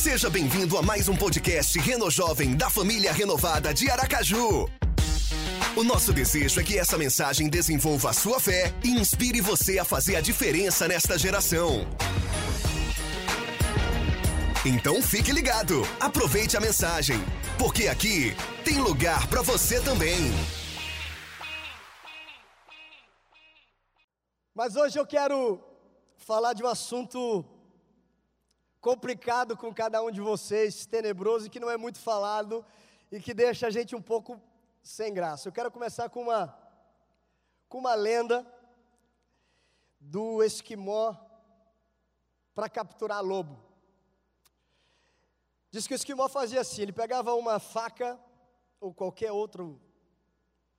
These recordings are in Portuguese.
Seja bem-vindo a mais um podcast Reno Jovem da família renovada de Aracaju. O nosso desejo é que essa mensagem desenvolva a sua fé e inspire você a fazer a diferença nesta geração. Então fique ligado, aproveite a mensagem, porque aqui tem lugar para você também. Mas hoje eu quero falar de um assunto complicado com cada um de vocês, tenebroso e que não é muito falado e que deixa a gente um pouco sem graça. Eu quero começar com uma com uma lenda do esquimó para capturar lobo. Diz que o esquimó fazia assim, ele pegava uma faca ou qualquer outro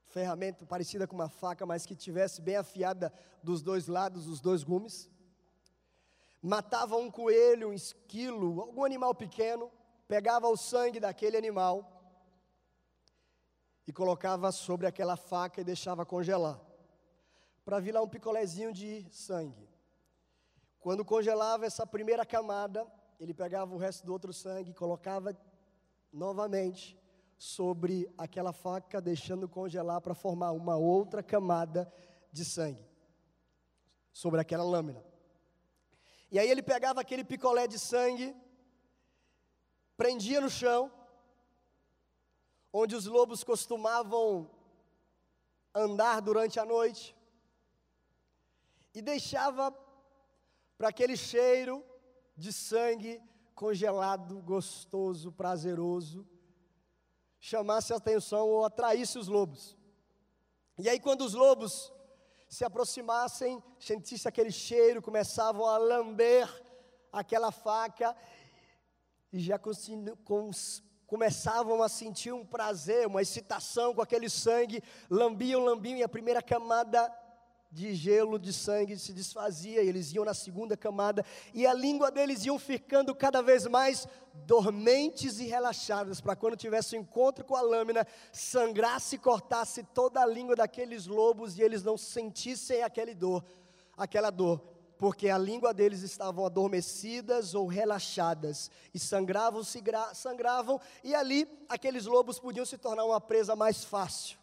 ferramenta parecida com uma faca, mas que tivesse bem afiada dos dois lados, os dois gumes. Matava um coelho, um esquilo, algum animal pequeno, pegava o sangue daquele animal e colocava sobre aquela faca e deixava congelar, para vir lá um picolézinho de sangue. Quando congelava essa primeira camada, ele pegava o resto do outro sangue e colocava novamente sobre aquela faca, deixando congelar para formar uma outra camada de sangue sobre aquela lâmina. E aí ele pegava aquele picolé de sangue, prendia no chão, onde os lobos costumavam andar durante a noite, e deixava para aquele cheiro de sangue congelado, gostoso, prazeroso, chamasse a atenção ou atraísse os lobos. E aí, quando os lobos se aproximassem, sentissem aquele cheiro, começavam a lamber aquela faca e já começavam a sentir um prazer, uma excitação com aquele sangue, lambiam, lambiam, e a primeira camada de gelo, de sangue se desfazia, e eles iam na segunda camada, e a língua deles iam ficando cada vez mais dormentes e relaxadas, para quando tivesse um encontro com a lâmina, sangrasse e cortasse toda a língua daqueles lobos e eles não sentissem aquele dor, aquela dor, porque a língua deles estavam adormecidas ou relaxadas, e sangravam, sangravam, e ali aqueles lobos podiam se tornar uma presa mais fácil.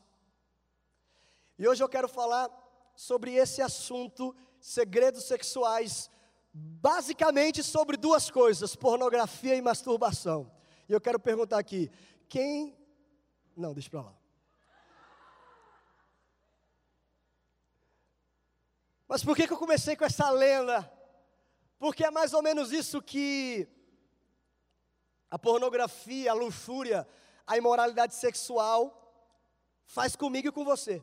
E hoje eu quero falar sobre esse assunto, segredos sexuais, basicamente sobre duas coisas: pornografia e masturbação. E eu quero perguntar aqui: quem. Não, deixa para lá. Mas por que, que eu comecei com essa lenda? Porque é mais ou menos isso que a pornografia, a luxúria, a imoralidade sexual faz comigo e com você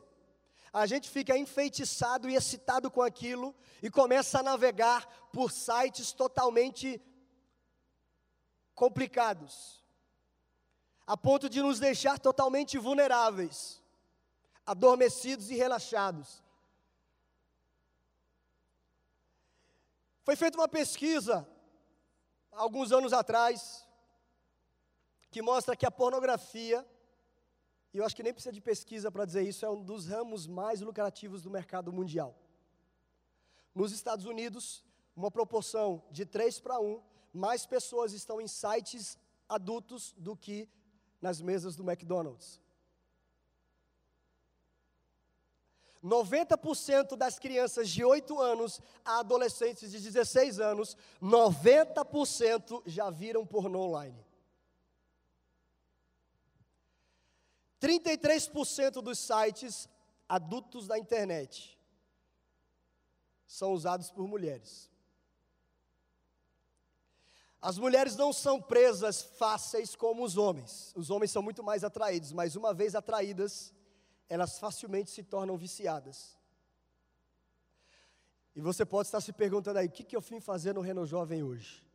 a gente fica enfeitiçado e excitado com aquilo e começa a navegar por sites totalmente complicados, a ponto de nos deixar totalmente vulneráveis, adormecidos e relaxados. Foi feita uma pesquisa, alguns anos atrás, que mostra que a pornografia e eu acho que nem precisa de pesquisa para dizer isso, é um dos ramos mais lucrativos do mercado mundial. Nos Estados Unidos, uma proporção de 3 para 1, mais pessoas estão em sites adultos do que nas mesas do McDonald's. 90% das crianças de 8 anos a adolescentes de 16 anos, 90% já viram pornô online. 33% dos sites adultos da internet são usados por mulheres. As mulheres não são presas fáceis como os homens. Os homens são muito mais atraídos, mas uma vez atraídas, elas facilmente se tornam viciadas. E você pode estar se perguntando aí: o que, que eu vim fazer no Reno Jovem hoje?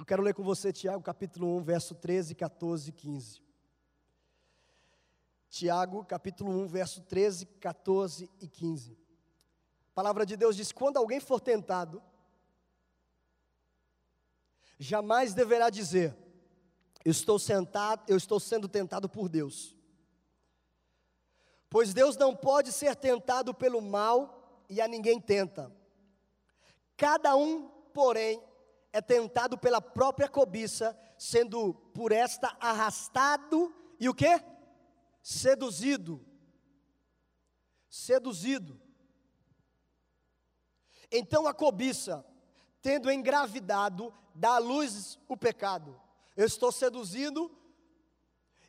Eu quero ler com você Tiago capítulo 1, verso 13, 14 e 15. Tiago capítulo 1, verso 13, 14 e 15. A palavra de Deus diz: Quando alguém for tentado, jamais deverá dizer: Eu estou sentado, eu estou sendo tentado por Deus. Pois Deus não pode ser tentado pelo mal e a ninguém tenta. Cada um, porém, é tentado pela própria cobiça, sendo por esta arrastado e o que? Seduzido. Seduzido. Então a cobiça, tendo engravidado, dá à luz o pecado. Eu estou seduzindo,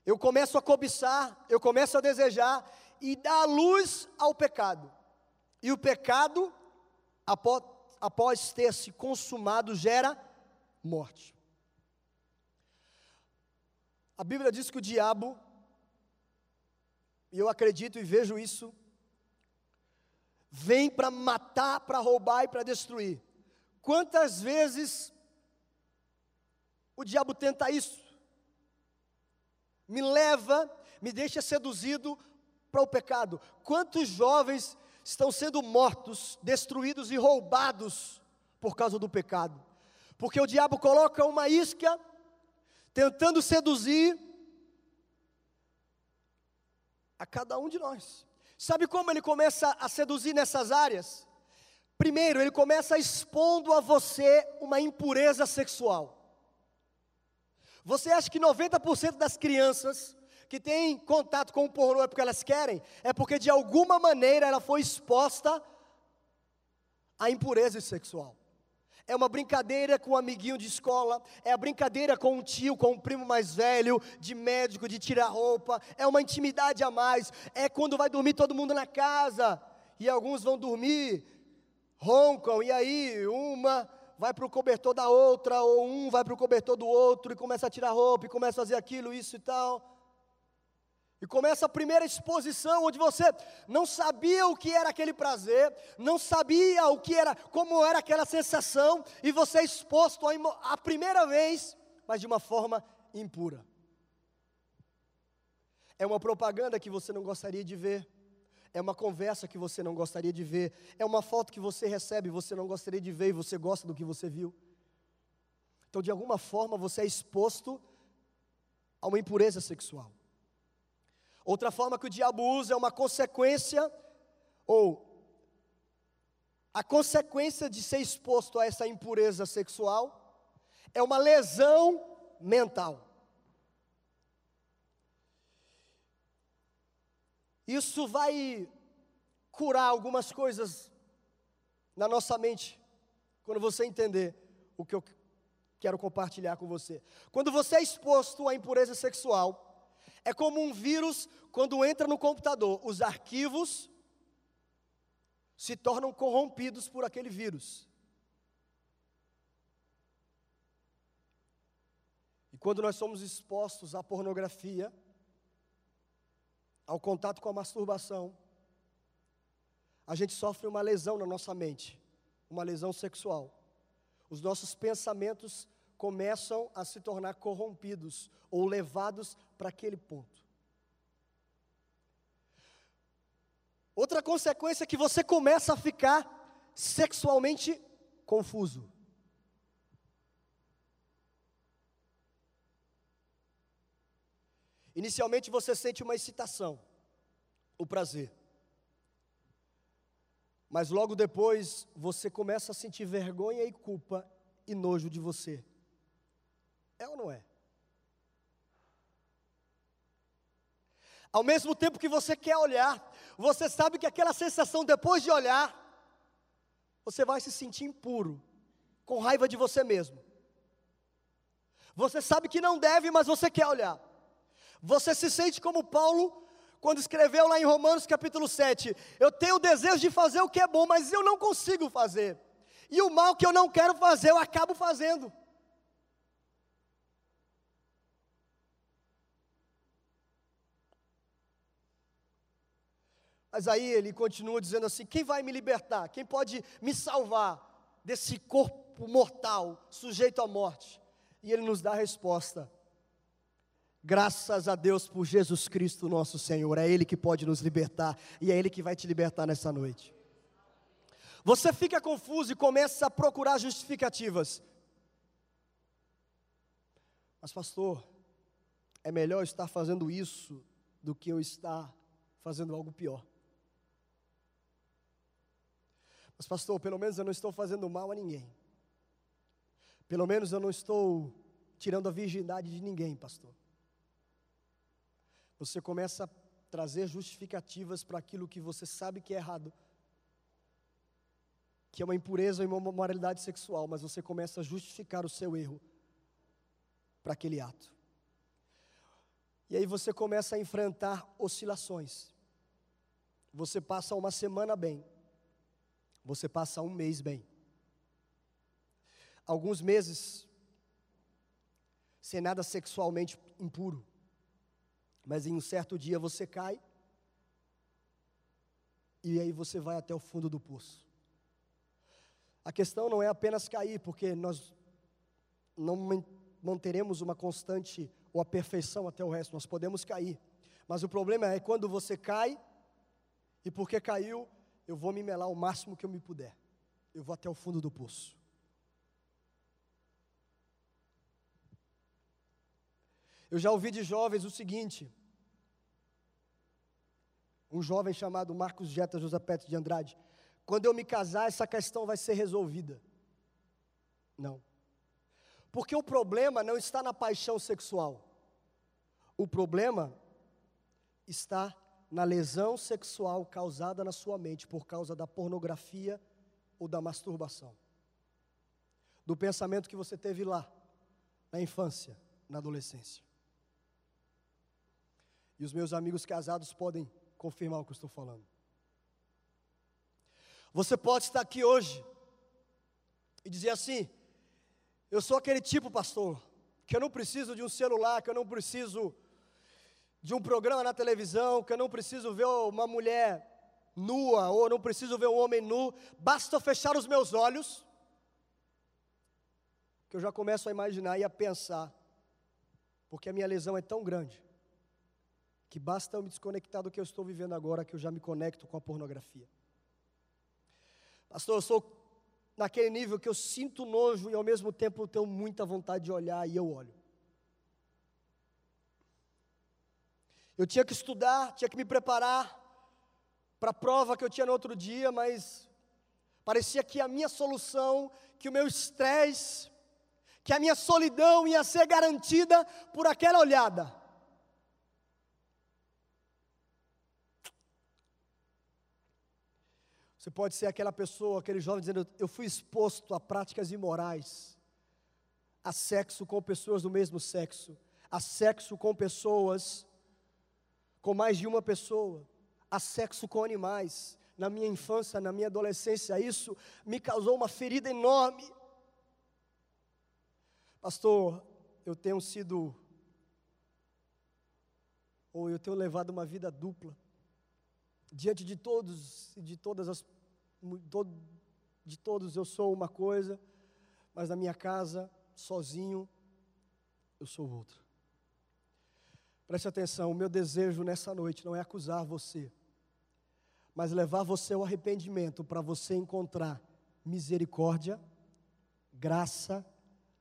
eu começo a cobiçar, eu começo a desejar e dá luz ao pecado. E o pecado, após, após ter se consumado, gera morte. A Bíblia diz que o diabo, e eu acredito e vejo isso, vem para matar, para roubar e para destruir. Quantas vezes o diabo tenta isso? Me leva, me deixa seduzido para o pecado. Quantos jovens estão sendo mortos, destruídos e roubados por causa do pecado? Porque o diabo coloca uma isca, tentando seduzir a cada um de nós. Sabe como ele começa a seduzir nessas áreas? Primeiro, ele começa expondo a você uma impureza sexual. Você acha que 90% das crianças que têm contato com o pornô é porque elas querem? É porque de alguma maneira ela foi exposta à impureza sexual. É uma brincadeira com um amiguinho de escola, é a brincadeira com um tio, com um primo mais velho, de médico, de tirar roupa, é uma intimidade a mais, é quando vai dormir todo mundo na casa, e alguns vão dormir, roncam, e aí uma vai para o cobertor da outra, ou um vai para o cobertor do outro, e começa a tirar roupa, e começa a fazer aquilo, isso e tal. E começa a primeira exposição onde você não sabia o que era aquele prazer, não sabia o que era, como era aquela sensação, e você é exposto a, a primeira vez, mas de uma forma impura. É uma propaganda que você não gostaria de ver. É uma conversa que você não gostaria de ver. É uma foto que você recebe e você não gostaria de ver e você gosta do que você viu. Então, de alguma forma, você é exposto a uma impureza sexual. Outra forma que o diabo usa é uma consequência, ou a consequência de ser exposto a essa impureza sexual é uma lesão mental. Isso vai curar algumas coisas na nossa mente, quando você entender o que eu quero compartilhar com você. Quando você é exposto à impureza sexual, é como um vírus quando entra no computador, os arquivos se tornam corrompidos por aquele vírus. E quando nós somos expostos à pornografia, ao contato com a masturbação, a gente sofre uma lesão na nossa mente, uma lesão sexual. Os nossos pensamentos começam a se tornar corrompidos ou levados para aquele ponto. Outra consequência é que você começa a ficar sexualmente confuso. Inicialmente você sente uma excitação, o prazer. Mas logo depois você começa a sentir vergonha e culpa e nojo de você. É ou não é? Ao mesmo tempo que você quer olhar, você sabe que aquela sensação depois de olhar, você vai se sentir impuro, com raiva de você mesmo. Você sabe que não deve, mas você quer olhar. Você se sente como Paulo, quando escreveu lá em Romanos capítulo 7: Eu tenho o desejo de fazer o que é bom, mas eu não consigo fazer. E o mal que eu não quero fazer, eu acabo fazendo. Mas aí ele continua dizendo assim: quem vai me libertar? Quem pode me salvar desse corpo mortal, sujeito à morte? E ele nos dá a resposta: Graças a Deus por Jesus Cristo, nosso Senhor. É Ele que pode nos libertar e é Ele que vai te libertar nessa noite. Você fica confuso e começa a procurar justificativas. Mas, pastor, é melhor estar fazendo isso do que eu estar fazendo algo pior. Mas, pastor, pelo menos eu não estou fazendo mal a ninguém. Pelo menos eu não estou tirando a virgindade de ninguém, pastor. Você começa a trazer justificativas para aquilo que você sabe que é errado, que é uma impureza e uma moralidade sexual, mas você começa a justificar o seu erro para aquele ato. E aí você começa a enfrentar oscilações. Você passa uma semana bem, você passa um mês bem. Alguns meses sem nada sexualmente impuro. Mas em um certo dia você cai, e aí você vai até o fundo do poço. A questão não é apenas cair, porque nós não manteremos uma constante ou a perfeição até o resto, nós podemos cair. Mas o problema é quando você cai, e porque caiu, eu vou me melar o máximo que eu me puder. Eu vou até o fundo do poço. Eu já ouvi de jovens o seguinte: um jovem chamado Marcos Jeta José Petro de Andrade, quando eu me casar, essa questão vai ser resolvida. Não. Porque o problema não está na paixão sexual. O problema está na lesão sexual causada na sua mente por causa da pornografia ou da masturbação. Do pensamento que você teve lá, na infância, na adolescência. E os meus amigos casados podem confirmar o que eu estou falando. Você pode estar aqui hoje e dizer assim: eu sou aquele tipo, pastor, que eu não preciso de um celular, que eu não preciso de um programa na televisão, que eu não preciso ver uma mulher nua, ou não preciso ver um homem nu, basta fechar os meus olhos, que eu já começo a imaginar e a pensar, porque a minha lesão é tão grande, que basta eu me desconectar do que eu estou vivendo agora, que eu já me conecto com a pornografia. Pastor, eu sou naquele nível que eu sinto nojo e ao mesmo tempo tenho muita vontade de olhar e eu olho. Eu tinha que estudar, tinha que me preparar para a prova que eu tinha no outro dia, mas parecia que a minha solução, que o meu estresse, que a minha solidão ia ser garantida por aquela olhada. Você pode ser aquela pessoa, aquele jovem dizendo: Eu fui exposto a práticas imorais, a sexo com pessoas do mesmo sexo, a sexo com pessoas, com mais de uma pessoa, a sexo com animais. Na minha infância, na minha adolescência, isso me causou uma ferida enorme. Pastor, eu tenho sido, ou eu tenho levado uma vida dupla diante de todos e de todas as de todos eu sou uma coisa, mas na minha casa, sozinho, eu sou outra. Preste atenção, o meu desejo nessa noite não é acusar você, mas levar você ao arrependimento para você encontrar misericórdia, graça,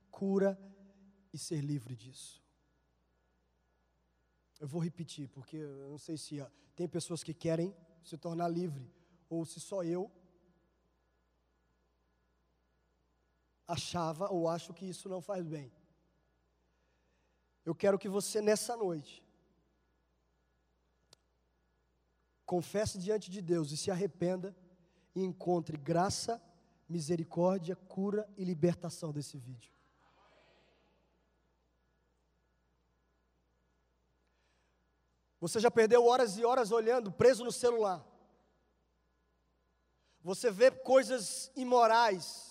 cura e ser livre disso. Eu vou repetir, porque eu não sei se tem pessoas que querem se tornar livre, ou se só eu achava ou acho que isso não faz bem. Eu quero que você nessa noite confesse diante de Deus e se arrependa e encontre graça, misericórdia, cura e libertação desse vídeo. Você já perdeu horas e horas olhando, preso no celular. Você vê coisas imorais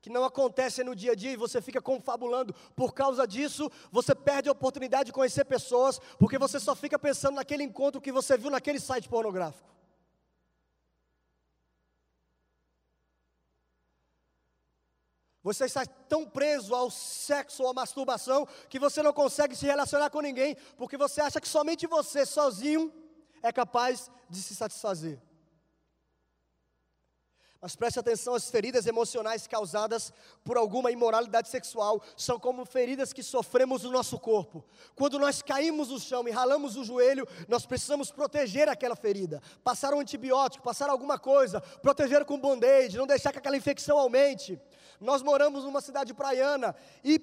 que não acontecem no dia a dia e você fica confabulando. Por causa disso, você perde a oportunidade de conhecer pessoas, porque você só fica pensando naquele encontro que você viu naquele site pornográfico. Você está tão preso ao sexo ou à masturbação que você não consegue se relacionar com ninguém, porque você acha que somente você, sozinho, é capaz de se satisfazer. Mas preste atenção, as feridas emocionais causadas por alguma imoralidade sexual são como feridas que sofremos no nosso corpo. Quando nós caímos no chão e ralamos o joelho, nós precisamos proteger aquela ferida. Passar um antibiótico, passar alguma coisa, proteger com band-aid, não deixar que aquela infecção aumente. Nós moramos numa cidade praiana e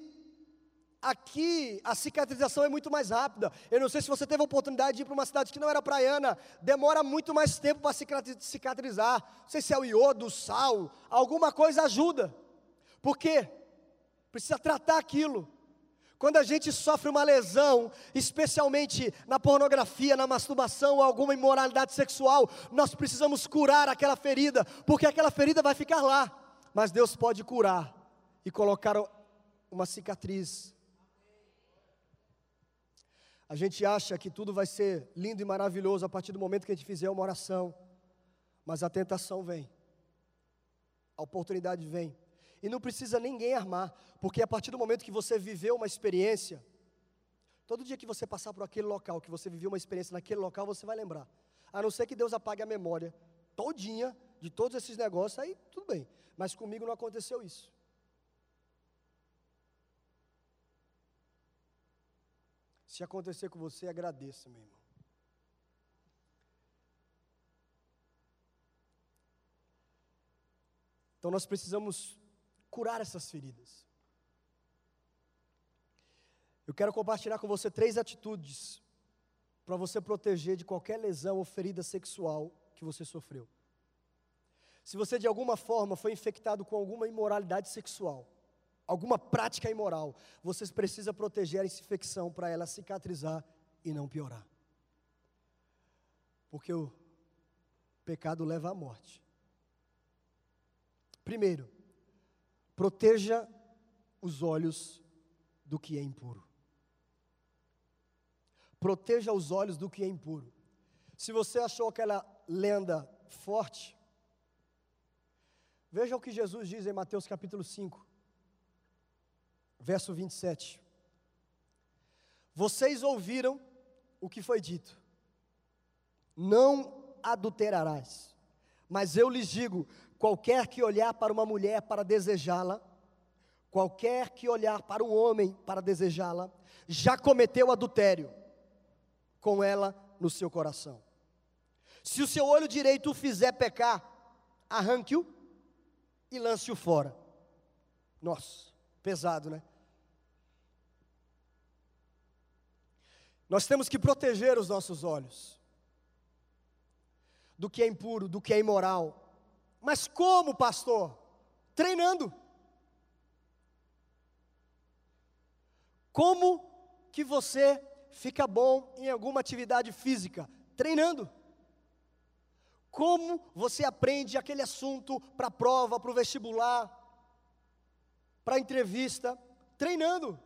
Aqui a cicatrização é muito mais rápida. Eu não sei se você teve a oportunidade de ir para uma cidade que não era praiana, demora muito mais tempo para cicatrizar. Não sei se é o iodo, o sal, alguma coisa ajuda. Por quê? Precisa tratar aquilo. Quando a gente sofre uma lesão, especialmente na pornografia, na masturbação ou alguma imoralidade sexual, nós precisamos curar aquela ferida, porque aquela ferida vai ficar lá. Mas Deus pode curar e colocar uma cicatriz a gente acha que tudo vai ser lindo e maravilhoso a partir do momento que a gente fizer uma oração, mas a tentação vem, a oportunidade vem, e não precisa ninguém armar, porque a partir do momento que você viveu uma experiência, todo dia que você passar por aquele local, que você viveu uma experiência naquele local, você vai lembrar, a não ser que Deus apague a memória todinha de todos esses negócios, aí tudo bem, mas comigo não aconteceu isso. Se acontecer com você, agradeça, meu irmão. Então nós precisamos curar essas feridas. Eu quero compartilhar com você três atitudes para você proteger de qualquer lesão ou ferida sexual que você sofreu. Se você de alguma forma foi infectado com alguma imoralidade sexual, alguma prática imoral, você precisa proteger essa infecção para ela cicatrizar e não piorar. Porque o pecado leva à morte. Primeiro, proteja os olhos do que é impuro. Proteja os olhos do que é impuro. Se você achou aquela lenda forte, veja o que Jesus diz em Mateus capítulo 5 verso 27. Vocês ouviram o que foi dito: Não adulterarás. Mas eu lhes digo: qualquer que olhar para uma mulher para desejá-la, qualquer que olhar para um homem para desejá-la, já cometeu adultério com ela no seu coração. Se o seu olho direito o fizer pecar, arranque-o e lance-o fora. Nossa, pesado, né? Nós temos que proteger os nossos olhos do que é impuro, do que é imoral. Mas como, pastor? Treinando. Como que você fica bom em alguma atividade física? Treinando. Como você aprende aquele assunto para a prova, para o vestibular, para entrevista? Treinando.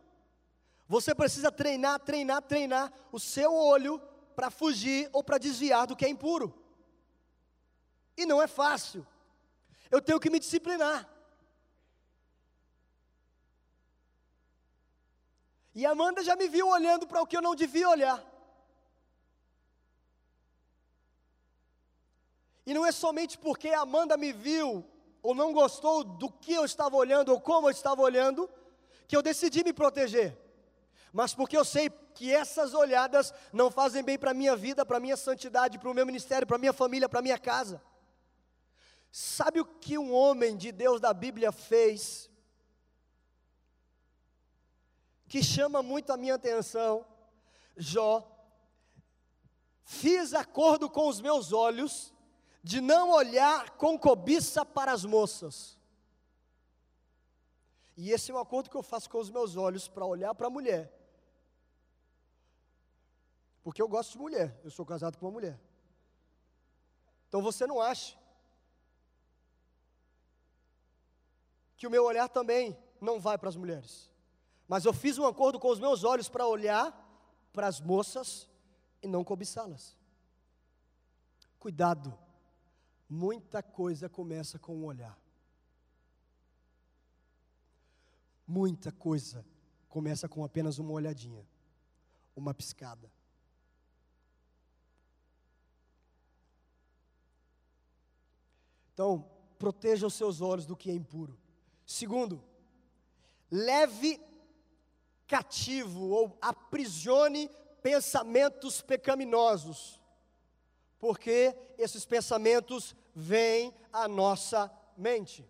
Você precisa treinar, treinar, treinar o seu olho para fugir ou para desviar do que é impuro. E não é fácil. Eu tenho que me disciplinar. E Amanda já me viu olhando para o que eu não devia olhar. E não é somente porque a Amanda me viu ou não gostou do que eu estava olhando ou como eu estava olhando, que eu decidi me proteger mas porque eu sei que essas olhadas não fazem bem para a minha vida, para a minha santidade, para o meu ministério, para a minha família, para a minha casa. Sabe o que um homem de Deus da Bíblia fez? Que chama muito a minha atenção. Jó, fiz acordo com os meus olhos de não olhar com cobiça para as moças. E esse é um acordo que eu faço com os meus olhos para olhar para a mulher porque eu gosto de mulher, eu sou casado com uma mulher. Então você não acha que o meu olhar também não vai para as mulheres. Mas eu fiz um acordo com os meus olhos para olhar para as moças e não cobiçá-las. Cuidado, muita coisa começa com um olhar. Muita coisa começa com apenas uma olhadinha, uma piscada. Então, proteja os seus olhos do que é impuro. Segundo, leve cativo ou aprisione pensamentos pecaminosos, porque esses pensamentos vêm à nossa mente.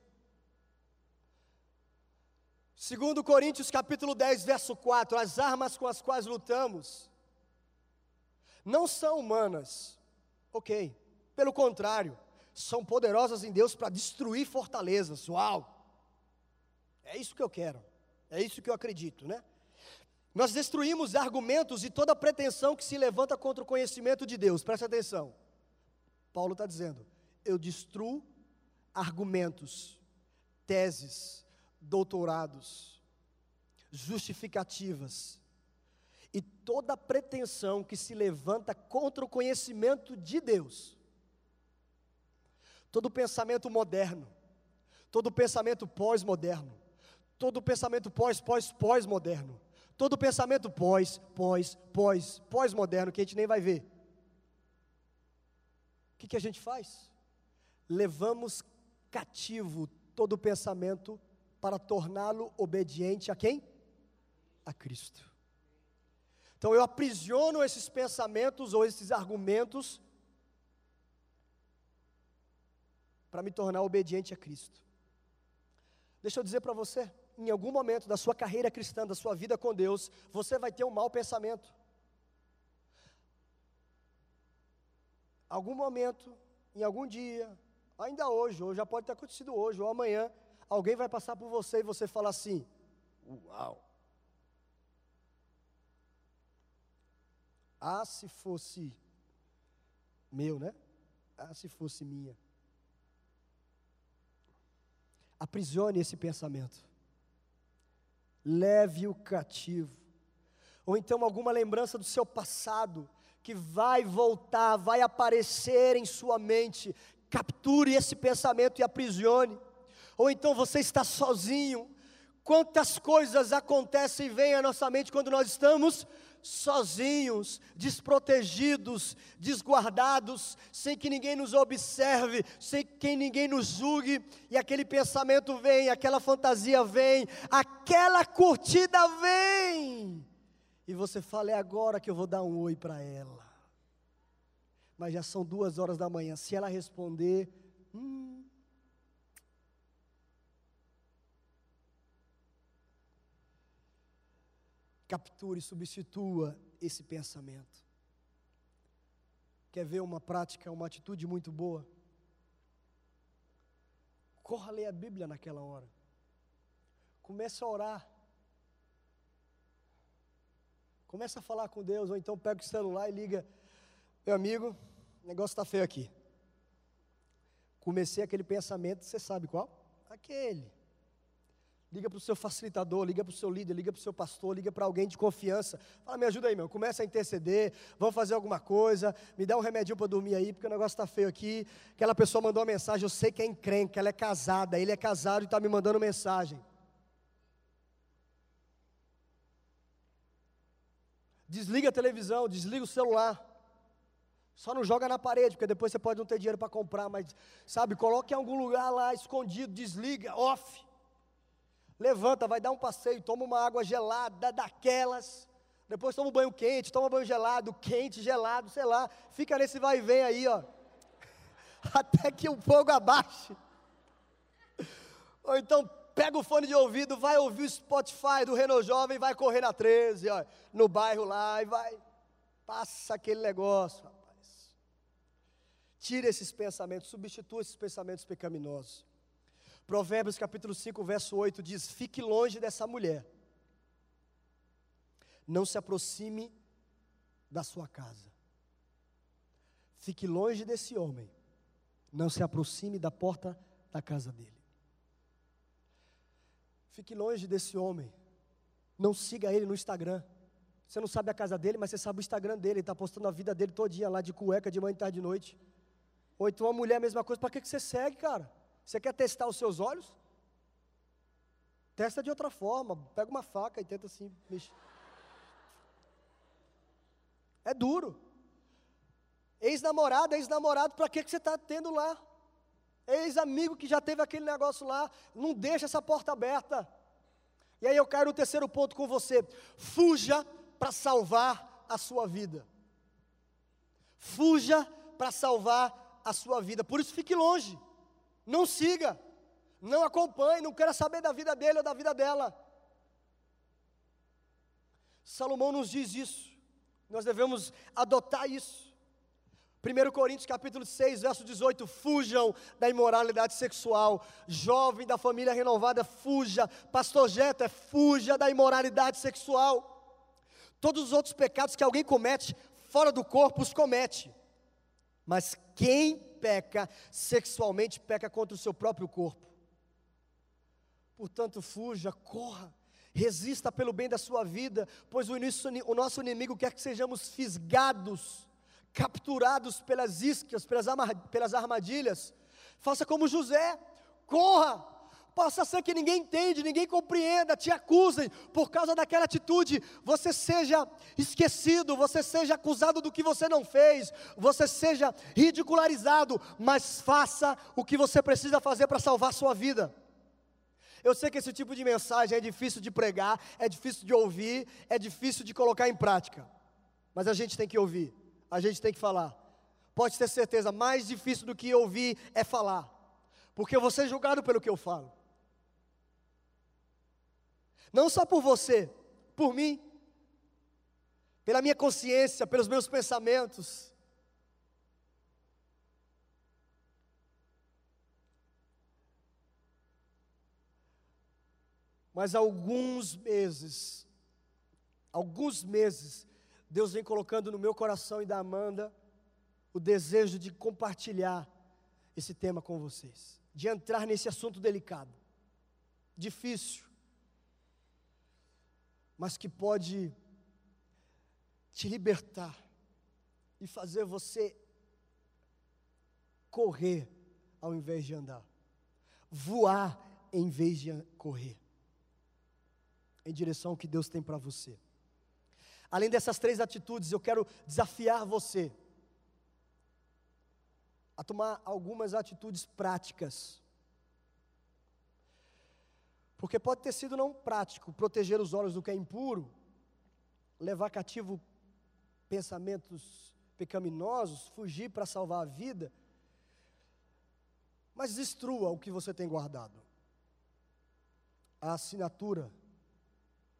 Segundo Coríntios capítulo 10, verso 4, as armas com as quais lutamos não são humanas. OK. Pelo contrário, são poderosas em Deus para destruir fortalezas. Uau! É isso que eu quero. É isso que eu acredito, né? Nós destruímos argumentos e toda pretensão que se levanta contra o conhecimento de Deus. Presta atenção. Paulo está dizendo: eu destruo argumentos, teses, doutorados, justificativas e toda pretensão que se levanta contra o conhecimento de Deus. Todo pensamento moderno, todo pensamento pós-moderno, todo pensamento pós-pós-pós-moderno, todo pensamento pós, pós, pós, pós-moderno que a gente nem vai ver. Que, que a gente faz? Levamos cativo todo pensamento para torná-lo obediente a quem? A Cristo. Então eu aprisiono esses pensamentos ou esses argumentos para me tornar obediente a Cristo. Deixa eu dizer para você, em algum momento da sua carreira cristã, da sua vida com Deus, você vai ter um mau pensamento. Algum momento, em algum dia, ainda hoje, ou já pode ter acontecido hoje ou amanhã, alguém vai passar por você e você fala assim: Uau! Ah, se fosse meu, né? Ah, se fosse minha. Aprisione esse pensamento. Leve-o cativo. Ou então alguma lembrança do seu passado que vai voltar, vai aparecer em sua mente. Capture esse pensamento e aprisione. Ou então você está sozinho. Quantas coisas acontecem e vêm à nossa mente quando nós estamos sozinhos, desprotegidos, desguardados, sem que ninguém nos observe, sem que ninguém nos julgue, e aquele pensamento vem, aquela fantasia vem, aquela curtida vem, e você fala: é agora que eu vou dar um oi para ela. Mas já são duas horas da manhã, se ela responder, hum, capture, substitua esse pensamento. Quer ver uma prática, uma atitude muito boa? Corra ler a Bíblia naquela hora. Comece a orar. Comece a falar com Deus, ou então pega o celular e liga. Meu amigo, o negócio está feio aqui. Comecei aquele pensamento, você sabe qual? Aquele. Liga para o seu facilitador, liga para o seu líder, liga para o seu pastor, liga para alguém de confiança. Fala, me ajuda aí, meu. Começa a interceder, vamos fazer alguma coisa, me dá um remedinho para dormir aí, porque o negócio está feio aqui. Aquela pessoa mandou uma mensagem, eu sei que é encrenca, ela é casada, ele é casado e está me mandando mensagem. Desliga a televisão, desliga o celular. Só não joga na parede, porque depois você pode não ter dinheiro para comprar, mas, sabe, coloque em algum lugar lá escondido, desliga, off. Levanta, vai dar um passeio, toma uma água gelada daquelas. Depois toma um banho quente, toma banho gelado, quente, gelado, sei lá. Fica nesse vai e vem aí, ó. Até que o fogo abaixe. Ou então pega o fone de ouvido, vai ouvir o Spotify do Renault Jovem, vai correr na 13, ó, no bairro lá e vai. Passa aquele negócio, rapaz. Tira esses pensamentos, substitua esses pensamentos pecaminosos. Provérbios capítulo 5, verso 8 diz: Fique longe dessa mulher, não se aproxime da sua casa. Fique longe desse homem, não se aproxime da porta da casa dele. Fique longe desse homem, não siga ele no Instagram. Você não sabe a casa dele, mas você sabe o Instagram dele, ele está postando a vida dele todinha lá de cueca, de manhã, tarde, de noite. Ou então uma mulher, a mesma coisa, para que, que você segue, cara? Você quer testar os seus olhos? Testa de outra forma. Pega uma faca e tenta assim mexer. É duro. Ex-namorado, ex-namorado, para que, que você está tendo lá? Ex-amigo que já teve aquele negócio lá, não deixa essa porta aberta. E aí eu quero o terceiro ponto com você. Fuja para salvar a sua vida. Fuja para salvar a sua vida. Por isso fique longe. Não siga. Não acompanhe, não queira saber da vida dele ou da vida dela. Salomão nos diz isso. Nós devemos adotar isso. 1 Coríntios capítulo 6, verso 18, fujam da imoralidade sexual. Jovem da família renovada, fuja. Pastor Jeta, fuja da imoralidade sexual. Todos os outros pecados que alguém comete fora do corpo os comete. Mas quem peca sexualmente peca contra o seu próprio corpo. Portanto, fuja, corra resista pelo bem da sua vida, pois o nosso inimigo quer que sejamos fisgados, capturados pelas iscas, pelas, armadilhas. Faça como José, corra, possa ser que ninguém entende, ninguém compreenda, te acusem por causa daquela atitude, você seja esquecido, você seja acusado do que você não fez, você seja ridicularizado, mas faça o que você precisa fazer para salvar sua vida. Eu sei que esse tipo de mensagem é difícil de pregar, é difícil de ouvir, é difícil de colocar em prática. Mas a gente tem que ouvir, a gente tem que falar. Pode ter certeza, mais difícil do que ouvir é falar. Porque vou ser julgado pelo que eu falo. Não só por você, por mim, pela minha consciência, pelos meus pensamentos. Mas alguns meses, alguns meses, Deus vem colocando no meu coração e da Amanda o desejo de compartilhar esse tema com vocês, de entrar nesse assunto delicado, difícil, mas que pode te libertar e fazer você correr ao invés de andar, voar em vez de correr em direção ao que Deus tem para você. Além dessas três atitudes, eu quero desafiar você a tomar algumas atitudes práticas. Porque pode ter sido não prático proteger os olhos do que é impuro, levar cativo pensamentos pecaminosos, fugir para salvar a vida, mas destrua o que você tem guardado. A assinatura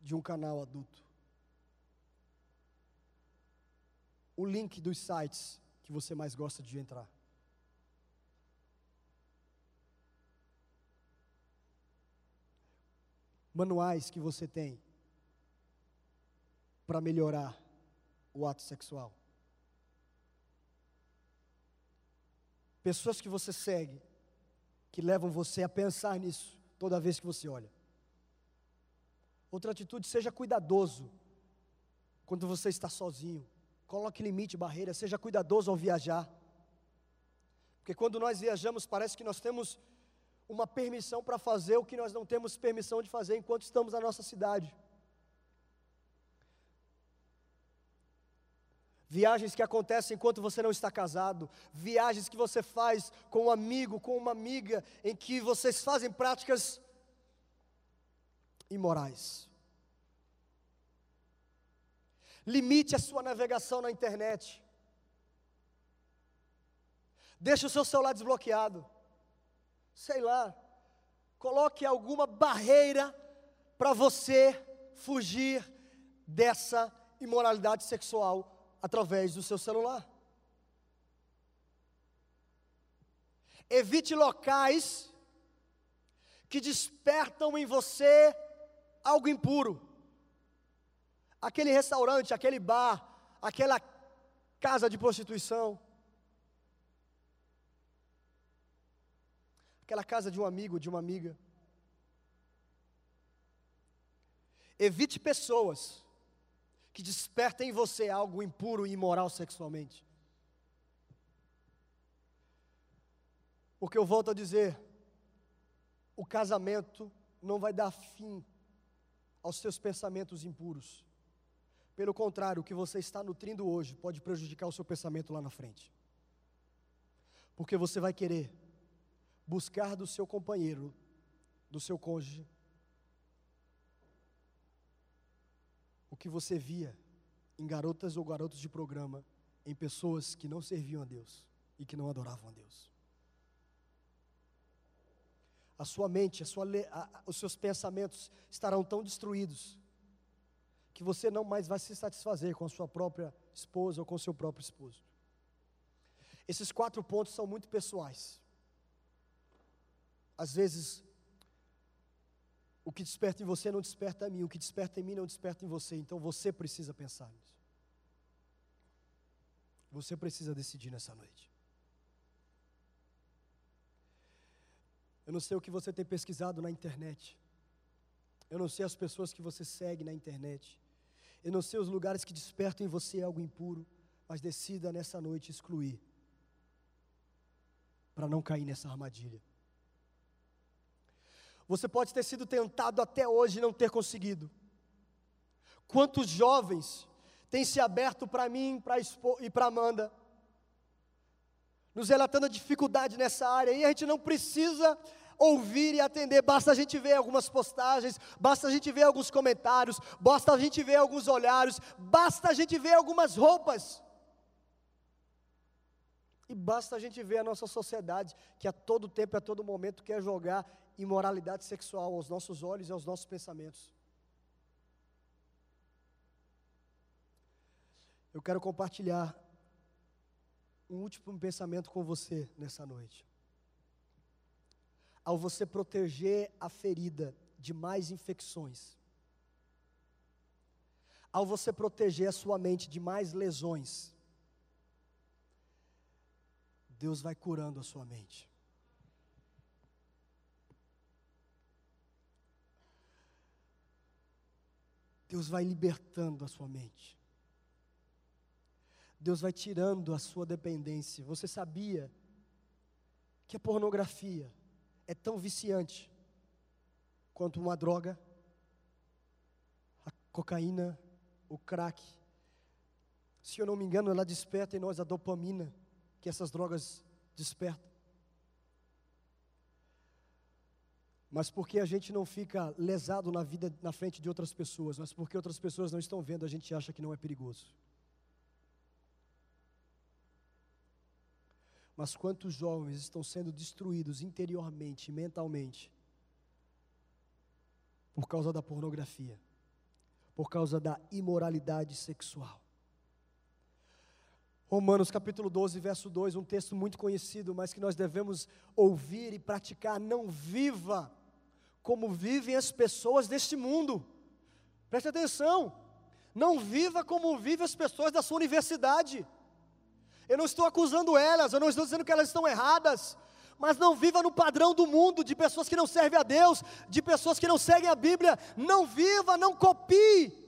de um canal adulto. O link dos sites que você mais gosta de entrar. Manuais que você tem para melhorar o ato sexual. Pessoas que você segue que levam você a pensar nisso toda vez que você olha. Outra atitude, seja cuidadoso quando você está sozinho. Coloque limite, barreira, seja cuidadoso ao viajar. Porque quando nós viajamos, parece que nós temos uma permissão para fazer o que nós não temos permissão de fazer enquanto estamos na nossa cidade. Viagens que acontecem enquanto você não está casado, viagens que você faz com um amigo, com uma amiga, em que vocês fazem práticas imorais. Limite a sua navegação na internet. Deixe o seu celular desbloqueado. Sei lá. Coloque alguma barreira para você fugir dessa imoralidade sexual através do seu celular. Evite locais que despertam em você algo impuro. Aquele restaurante, aquele bar, aquela casa de prostituição. Aquela casa de um amigo, de uma amiga. Evite pessoas que despertem em você algo impuro e imoral sexualmente. Porque eu volto a dizer, o casamento não vai dar fim aos seus pensamentos impuros. Pelo contrário, o que você está nutrindo hoje pode prejudicar o seu pensamento lá na frente. Porque você vai querer buscar do seu companheiro, do seu cônjuge, o que você via em garotas ou garotos de programa, em pessoas que não serviam a Deus e que não adoravam a Deus. A sua mente, a sua, a, os seus pensamentos estarão tão destruídos que você não mais vai se satisfazer com a sua própria esposa ou com o seu próprio esposo. Esses quatro pontos são muito pessoais. Às vezes, o que desperta em você não desperta em mim, o que desperta em mim não desperta em você, então você precisa pensar nisso. Você precisa decidir nessa noite. Eu não sei o que você tem pesquisado na internet. Eu não sei as pessoas que você segue na internet. Eu não sei os lugares que despertam em você algo impuro, mas decida nessa noite excluir, para não cair nessa armadilha. Você pode ter sido tentado até hoje e não ter conseguido. Quantos jovens têm se aberto para mim pra e para Amanda, nos relatando a dificuldade nessa área, e a gente não precisa ouvir e atender, basta a gente ver algumas postagens, basta a gente ver alguns comentários, basta a gente ver alguns olhares, basta a gente ver algumas roupas. E basta a gente ver a nossa sociedade, que a todo tempo, a todo momento, quer jogar imoralidade sexual aos nossos olhos e aos nossos pensamentos. Eu quero compartilhar um último pensamento com você nessa noite. Ao você proteger a ferida de mais infecções, ao você proteger a sua mente de mais lesões, Deus vai curando a sua mente. Deus vai libertando a sua mente. Deus vai tirando a sua dependência. Você sabia que a pornografia é tão viciante quanto uma droga? A cocaína, o crack. Se eu não me engano, ela desperta em nós a dopamina que essas drogas despertam. mas porque a gente não fica lesado na vida na frente de outras pessoas, mas porque outras pessoas não estão vendo, a gente acha que não é perigoso. Mas quantos jovens estão sendo destruídos interiormente, mentalmente, por causa da pornografia, por causa da imoralidade sexual? Romanos capítulo 12, verso 2, um texto muito conhecido, mas que nós devemos ouvir e praticar. Não viva como vivem as pessoas deste mundo. Preste atenção. Não viva como vivem as pessoas da sua universidade. Eu não estou acusando elas, eu não estou dizendo que elas estão erradas, mas não viva no padrão do mundo, de pessoas que não servem a Deus, de pessoas que não seguem a Bíblia. Não viva, não copie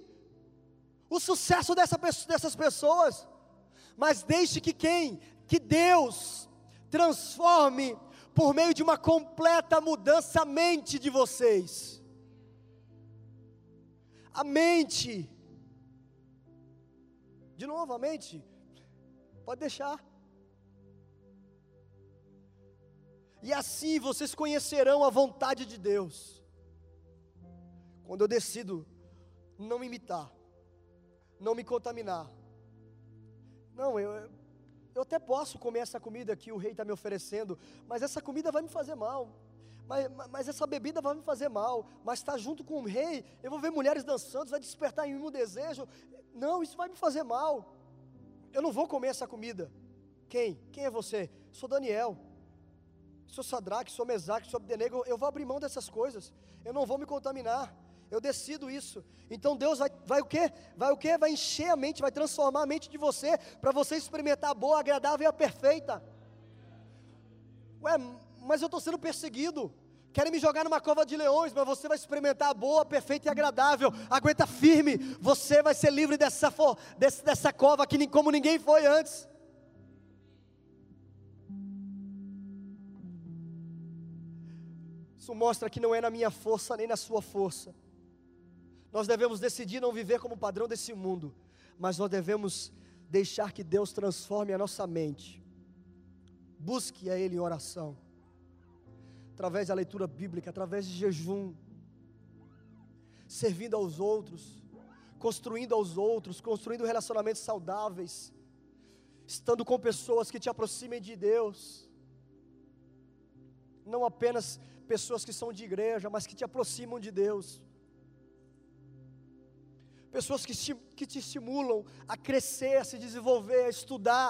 o sucesso dessa, dessas pessoas, mas deixe que quem? Que Deus transforme por meio de uma completa mudança a mente de vocês. A mente. De novo, a mente. Pode deixar. E assim vocês conhecerão a vontade de Deus. Quando eu decido não me imitar, não me contaminar. Não, eu, eu até posso comer essa comida que o rei está me oferecendo, mas essa comida vai me fazer mal. Mas, mas essa bebida vai me fazer mal. Mas estar tá junto com o rei, eu vou ver mulheres dançando, vai despertar em mim um desejo. Não, isso vai me fazer mal. Eu não vou comer essa comida. Quem? Quem é você? Sou Daniel. Sou Sadraque, sou Mesaque, sou Abdenego. Eu vou abrir mão dessas coisas. Eu não vou me contaminar. Eu decido isso. Então Deus vai, vai o quê? Vai o quê? Vai encher a mente, vai transformar a mente de você para você experimentar a boa, agradável e a perfeita. Ué, mas eu estou sendo perseguido. Querem me jogar numa cova de leões, mas você vai experimentar a boa, perfeita e agradável. Aguenta firme, você vai ser livre dessa, dessa, cova que como ninguém foi antes. Isso mostra que não é na minha força nem na sua força nós devemos decidir não viver como padrão desse mundo, mas nós devemos deixar que Deus transforme a nossa mente. Busque a Ele em oração. Através da leitura bíblica, através de jejum, servindo aos outros, construindo aos outros, construindo relacionamentos saudáveis, estando com pessoas que te aproximem de Deus, não apenas pessoas que são de igreja, mas que te aproximam de Deus, pessoas que, que te estimulam a crescer, a se desenvolver, a estudar,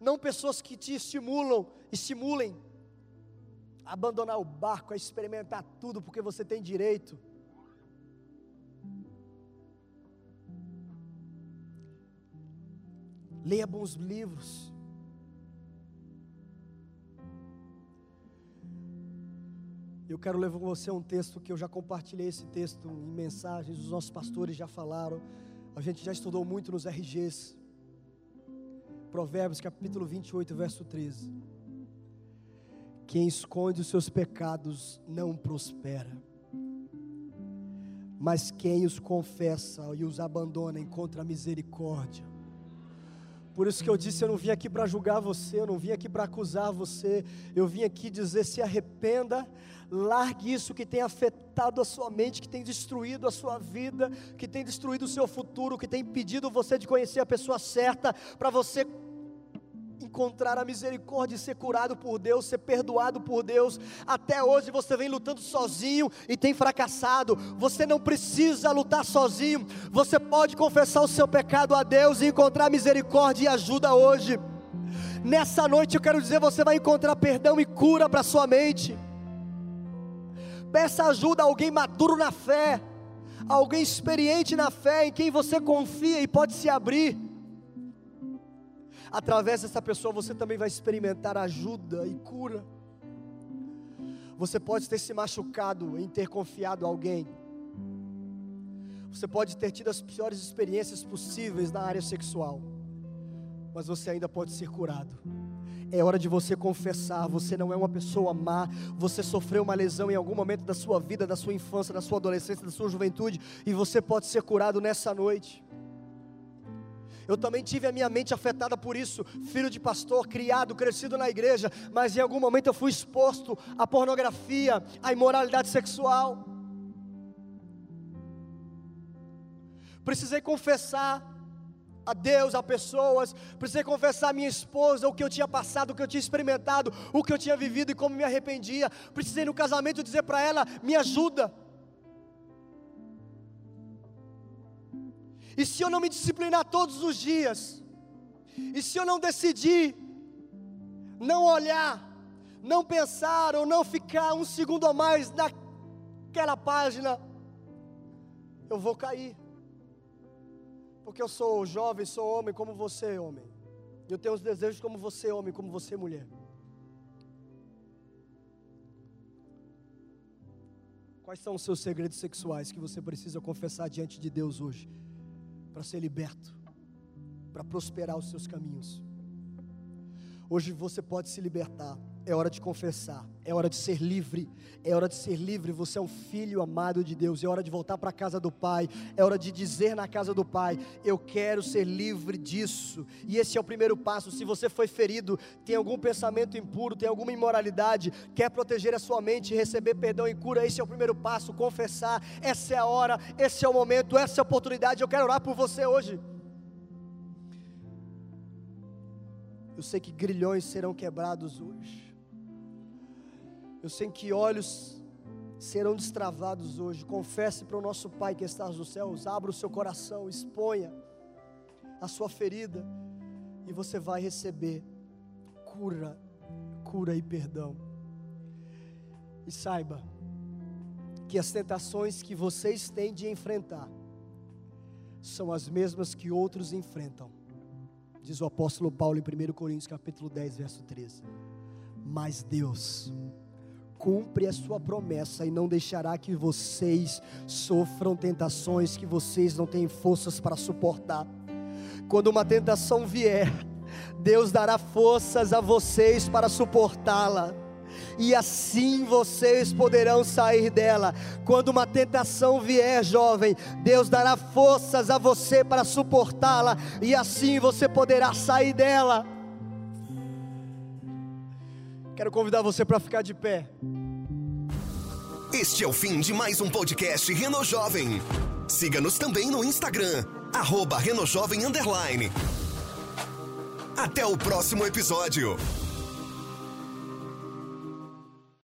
não pessoas que te estimulam, estimulem a abandonar o barco, a experimentar tudo, porque você tem direito. Leia bons livros. Eu quero levar com você um texto que eu já compartilhei esse texto em mensagens, os nossos pastores já falaram, a gente já estudou muito nos RGs. Provérbios capítulo 28, verso 13. Quem esconde os seus pecados não prospera, mas quem os confessa e os abandona encontra misericórdia. Por isso que eu disse: eu não vim aqui para julgar você, eu não vim aqui para acusar você, eu vim aqui dizer: se arrependa, largue isso que tem afetado a sua mente, que tem destruído a sua vida, que tem destruído o seu futuro, que tem impedido você de conhecer a pessoa certa, para você encontrar a misericórdia e ser curado por Deus, ser perdoado por Deus. Até hoje você vem lutando sozinho e tem fracassado. Você não precisa lutar sozinho. Você pode confessar o seu pecado a Deus e encontrar misericórdia e ajuda hoje. Nessa noite eu quero dizer, você vai encontrar perdão e cura para sua mente. Peça ajuda a alguém maduro na fé, alguém experiente na fé, em quem você confia e pode se abrir através dessa pessoa você também vai experimentar ajuda e cura. Você pode ter se machucado em ter confiado a alguém. Você pode ter tido as piores experiências possíveis na área sexual, mas você ainda pode ser curado. É hora de você confessar, você não é uma pessoa má, você sofreu uma lesão em algum momento da sua vida, da sua infância, da sua adolescência, da sua juventude, e você pode ser curado nessa noite. Eu também tive a minha mente afetada por isso, filho de pastor, criado, crescido na igreja, mas em algum momento eu fui exposto à pornografia, à imoralidade sexual. Precisei confessar a Deus, a pessoas, precisei confessar a minha esposa o que eu tinha passado, o que eu tinha experimentado, o que eu tinha vivido e como me arrependia. Precisei no casamento dizer para ela: me ajuda. E se eu não me disciplinar todos os dias, e se eu não decidir não olhar, não pensar ou não ficar um segundo a mais naquela página, eu vou cair. Porque eu sou jovem, sou homem como você, homem. Eu tenho os desejos como você, homem, como você, mulher. Quais são os seus segredos sexuais que você precisa confessar diante de Deus hoje? Para ser liberto, para prosperar os seus caminhos. Hoje você pode se libertar. É hora de confessar, é hora de ser livre, é hora de ser livre. Você é um filho amado de Deus, é hora de voltar para a casa do Pai, é hora de dizer na casa do Pai: Eu quero ser livre disso. E esse é o primeiro passo. Se você foi ferido, tem algum pensamento impuro, tem alguma imoralidade, quer proteger a sua mente receber perdão e cura, esse é o primeiro passo. Confessar, essa é a hora, esse é o momento, essa é a oportunidade. Eu quero orar por você hoje. Eu sei que grilhões serão quebrados hoje. Eu sei que olhos serão destravados hoje. Confesse para o nosso Pai que está nos céus. Abra o seu coração, exponha a sua ferida e você vai receber cura, cura e perdão. E saiba que as tentações que vocês têm de enfrentar são as mesmas que outros enfrentam. Diz o apóstolo Paulo em 1 Coríntios capítulo 10, verso 13. Mas Deus cumpre a sua promessa e não deixará que vocês sofram tentações que vocês não têm forças para suportar. Quando uma tentação vier, Deus dará forças a vocês para suportá-la. E assim vocês poderão sair dela. Quando uma tentação vier, jovem, Deus dará forças a você para suportá-la, e assim você poderá sair dela. Quero convidar você para ficar de pé. Este é o fim de mais um podcast Reno Jovem. Siga-nos também no Instagram, arroba Renojovem Underline. Até o próximo episódio.